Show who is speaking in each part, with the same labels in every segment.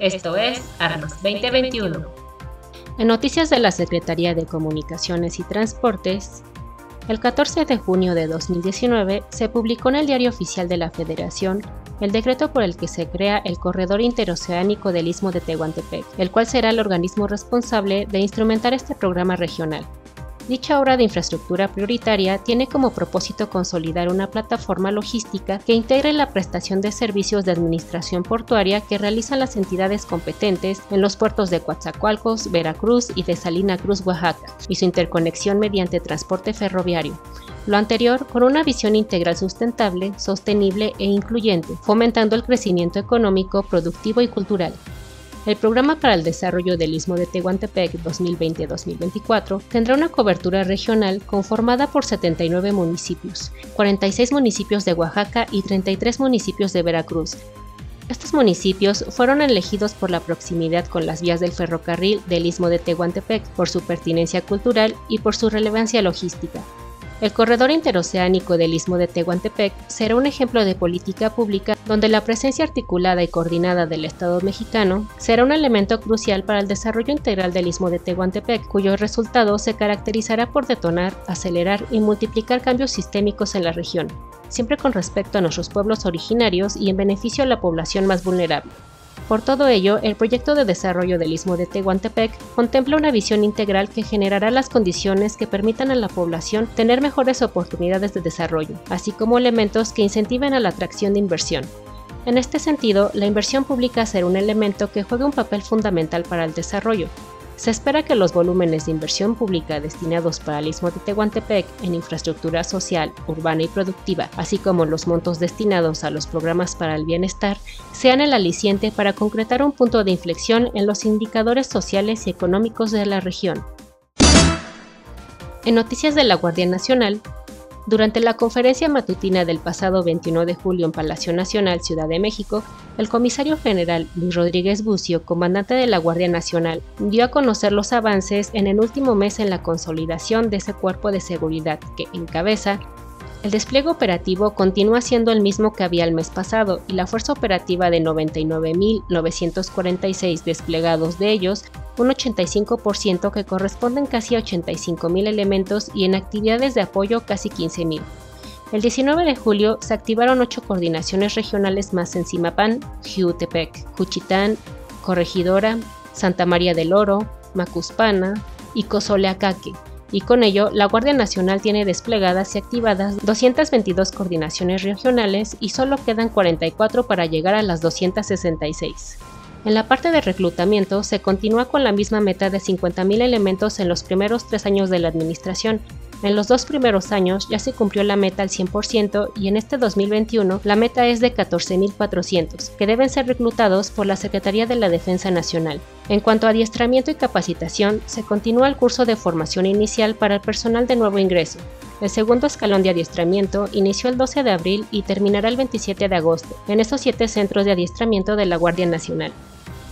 Speaker 1: Esto es Armas 2021.
Speaker 2: En noticias de la Secretaría de Comunicaciones y Transportes, el 14 de junio de 2019 se publicó en el Diario Oficial de la Federación el decreto por el que se crea el Corredor Interoceánico del Istmo de Tehuantepec, el cual será el organismo responsable de instrumentar este programa regional. Dicha obra de infraestructura prioritaria tiene como propósito consolidar una plataforma logística que integre la prestación de servicios de administración portuaria que realizan las entidades competentes en los puertos de Coatzacoalcos, Veracruz y de Salina Cruz, Oaxaca, y su interconexión mediante transporte ferroviario. Lo anterior con una visión integral sustentable, sostenible e incluyente, fomentando el crecimiento económico, productivo y cultural. El Programa para el Desarrollo del Istmo de Tehuantepec 2020-2024 tendrá una cobertura regional conformada por 79 municipios, 46 municipios de Oaxaca y 33 municipios de Veracruz. Estos municipios fueron elegidos por la proximidad con las vías del ferrocarril del Istmo de Tehuantepec, por su pertinencia cultural y por su relevancia logística. El corredor interoceánico del Istmo de Tehuantepec será un ejemplo de política pública donde la presencia articulada y coordinada del Estado mexicano será un elemento crucial para el desarrollo integral del Istmo de Tehuantepec, cuyo resultado se caracterizará por detonar, acelerar y multiplicar cambios sistémicos en la región, siempre con respecto a nuestros pueblos originarios y en beneficio a la población más vulnerable. Por todo ello, el proyecto de desarrollo del Istmo de Tehuantepec contempla una visión integral que generará las condiciones que permitan a la población tener mejores oportunidades de desarrollo, así como elementos que incentiven a la atracción de inversión. En este sentido, la inversión pública será un elemento que juegue un papel fundamental para el desarrollo, se espera que los volúmenes de inversión pública destinados para el Istmo de Tehuantepec en infraestructura social, urbana y productiva, así como los montos destinados a los programas para el bienestar, sean el aliciente para concretar un punto de inflexión en los indicadores sociales y económicos de la región. En noticias de la Guardia Nacional, durante la conferencia matutina del pasado 21 de julio en Palacio Nacional, Ciudad de México, el comisario general Luis Rodríguez Bucio, comandante de la Guardia Nacional, dio a conocer los avances en el último mes en la consolidación de ese cuerpo de seguridad que encabeza. El despliegue operativo continúa siendo el mismo que había el mes pasado y la fuerza operativa de 99.946 desplegados de ellos, un 85% que corresponden casi a 85.000 elementos y en actividades de apoyo casi 15.000. El 19 de julio se activaron ocho coordinaciones regionales más en Simapán, Jiutepec, Juchitán, Corregidora, Santa María del Oro, Macuspana y Cozoleacaque, y con ello la Guardia Nacional tiene desplegadas y activadas 222 coordinaciones regionales y solo quedan 44 para llegar a las 266. En la parte de reclutamiento se continúa con la misma meta de 50.000 elementos en los primeros tres años de la administración. En los dos primeros años ya se cumplió la meta al 100% y en este 2021 la meta es de 14.400, que deben ser reclutados por la Secretaría de la Defensa Nacional. En cuanto a adiestramiento y capacitación, se continúa el curso de formación inicial para el personal de nuevo ingreso. El segundo escalón de adiestramiento inició el 12 de abril y terminará el 27 de agosto en estos siete centros de adiestramiento de la Guardia Nacional.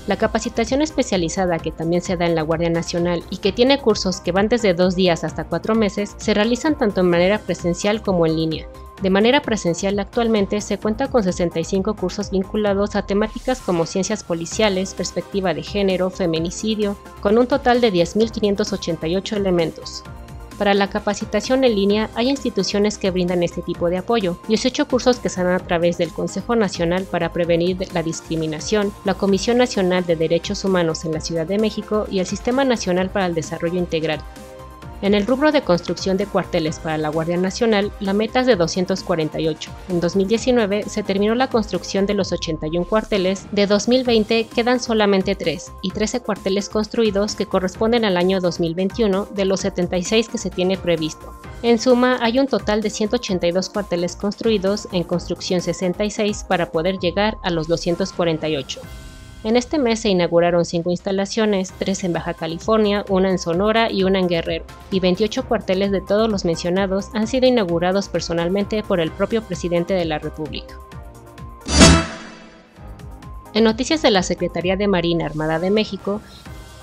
Speaker 2: La capacitación especializada que también se da en la Guardia Nacional y que tiene cursos que van desde dos días hasta cuatro meses se realizan tanto en manera presencial como en línea. De manera presencial actualmente se cuenta con 65 cursos vinculados a temáticas como ciencias policiales, perspectiva de género, feminicidio, con un total de 10.588 elementos. Para la capacitación en línea hay instituciones que brindan este tipo de apoyo, 18 cursos que se dan a través del Consejo Nacional para Prevenir la Discriminación, la Comisión Nacional de Derechos Humanos en la Ciudad de México y el Sistema Nacional para el Desarrollo Integral. En el rubro de construcción de cuarteles para la Guardia Nacional, la meta es de 248. En 2019 se terminó la construcción de los 81 cuarteles, de 2020 quedan solamente 3 y 13 cuarteles construidos que corresponden al año 2021 de los 76 que se tiene previsto. En suma, hay un total de 182 cuarteles construidos, en construcción 66 para poder llegar a los 248. En este mes se inauguraron cinco instalaciones, tres en Baja California, una en Sonora y una en Guerrero, y 28 cuarteles de todos los mencionados han sido inaugurados personalmente por el propio presidente de la República. En noticias de la Secretaría de Marina Armada de México,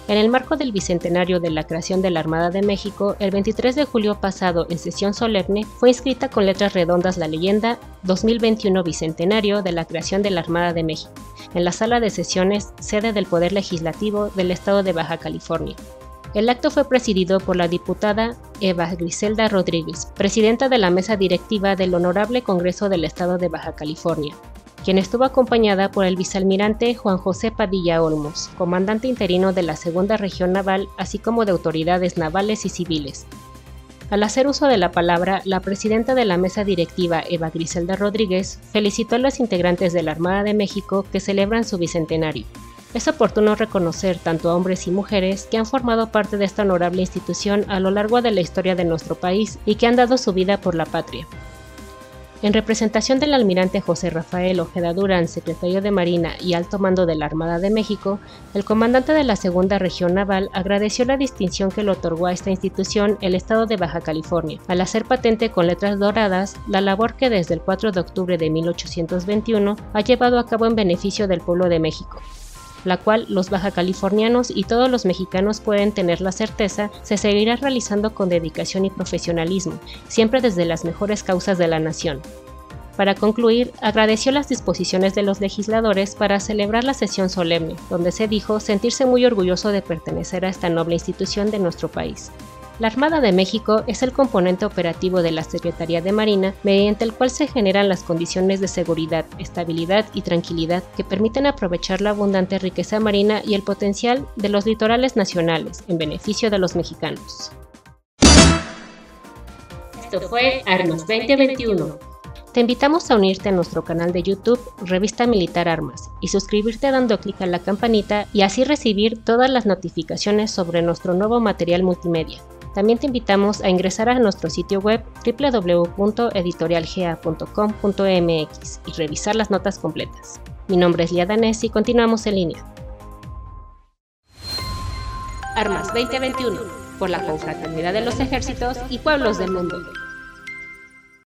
Speaker 2: En el marco del bicentenario de la creación de la Armada de México, el 23 de julio pasado, en sesión solemne, fue inscrita con letras redondas la leyenda 2021 Bicentenario de la creación de la Armada de México, en la sala de sesiones, sede del Poder Legislativo del Estado de Baja California. El acto fue presidido por la diputada Eva Griselda Rodríguez, presidenta de la mesa directiva del Honorable Congreso del Estado de Baja California, quien estuvo acompañada por el vicealmirante Juan José Padilla Olmos, comandante interino de la Segunda Región Naval, así como de autoridades navales y civiles. Al hacer uso de la palabra, la presidenta de la mesa directiva, Eva Griselda Rodríguez, felicitó a los integrantes de la Armada de México que celebran su bicentenario. Es oportuno reconocer tanto a hombres y mujeres que han formado parte de esta honorable institución a lo largo de la historia de nuestro país y que han dado su vida por la patria. En representación del almirante José Rafael Ojeda Durán, secretario de Marina y alto mando de la Armada de México, el comandante de la Segunda Región Naval agradeció la distinción que le otorgó a esta institución el Estado de Baja California, al hacer patente con letras doradas la labor que desde el 4 de octubre de 1821 ha llevado a cabo en beneficio del pueblo de México la cual los baja californianos y todos los mexicanos pueden tener la certeza se seguirá realizando con dedicación y profesionalismo, siempre desde las mejores causas de la nación. Para concluir, agradeció las disposiciones de los legisladores para celebrar la sesión solemne, donde se dijo sentirse muy orgulloso de pertenecer a esta noble institución de nuestro país. La Armada de México es el componente operativo de la Secretaría de Marina mediante el cual se generan las condiciones de seguridad, estabilidad y tranquilidad que permiten aprovechar la abundante riqueza marina y el potencial de los litorales nacionales en beneficio de los mexicanos.
Speaker 1: Esto fue Armas 2021.
Speaker 2: Te invitamos a unirte a nuestro canal de YouTube Revista Militar Armas y suscribirte dando clic a la campanita y así recibir todas las notificaciones sobre nuestro nuevo material multimedia. También te invitamos a ingresar a nuestro sitio web www.editorialgea.com.mx y revisar las notas completas. Mi nombre es Lia Danés y continuamos en línea.
Speaker 1: Armas 2021, por la confraternidad de los ejércitos y pueblos del mundo.